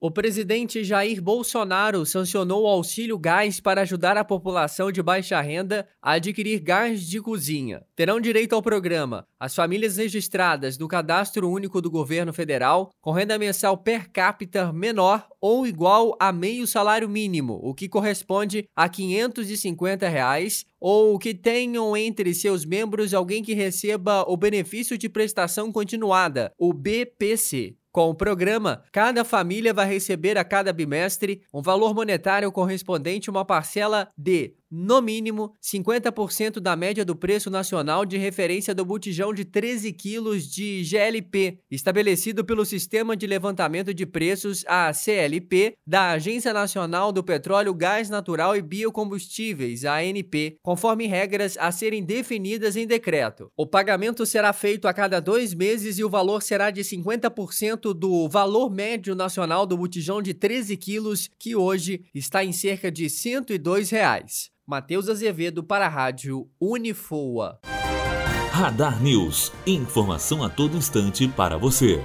O presidente Jair Bolsonaro sancionou o auxílio gás para ajudar a população de baixa renda a adquirir gás de cozinha. Terão direito ao programa as famílias registradas no Cadastro Único do Governo Federal com renda mensal per capita menor ou igual a meio salário mínimo, o que corresponde a 550 reais, ou que tenham entre seus membros alguém que receba o benefício de prestação continuada, o BPC. Com o programa, cada família vai receber a cada bimestre um valor monetário correspondente a uma parcela de no mínimo 50% da média do preço nacional de referência do botijão de 13 quilos de GLP, estabelecido pelo Sistema de Levantamento de Preços, a CLP, da Agência Nacional do Petróleo, Gás Natural e Biocombustíveis, ANP, conforme regras a serem definidas em decreto. O pagamento será feito a cada dois meses e o valor será de 50% do valor médio nacional do botijão de 13 quilos, que hoje está em cerca de 102 reais. Matheus Azevedo para a Rádio Unifoa. Radar News. Informação a todo instante para você.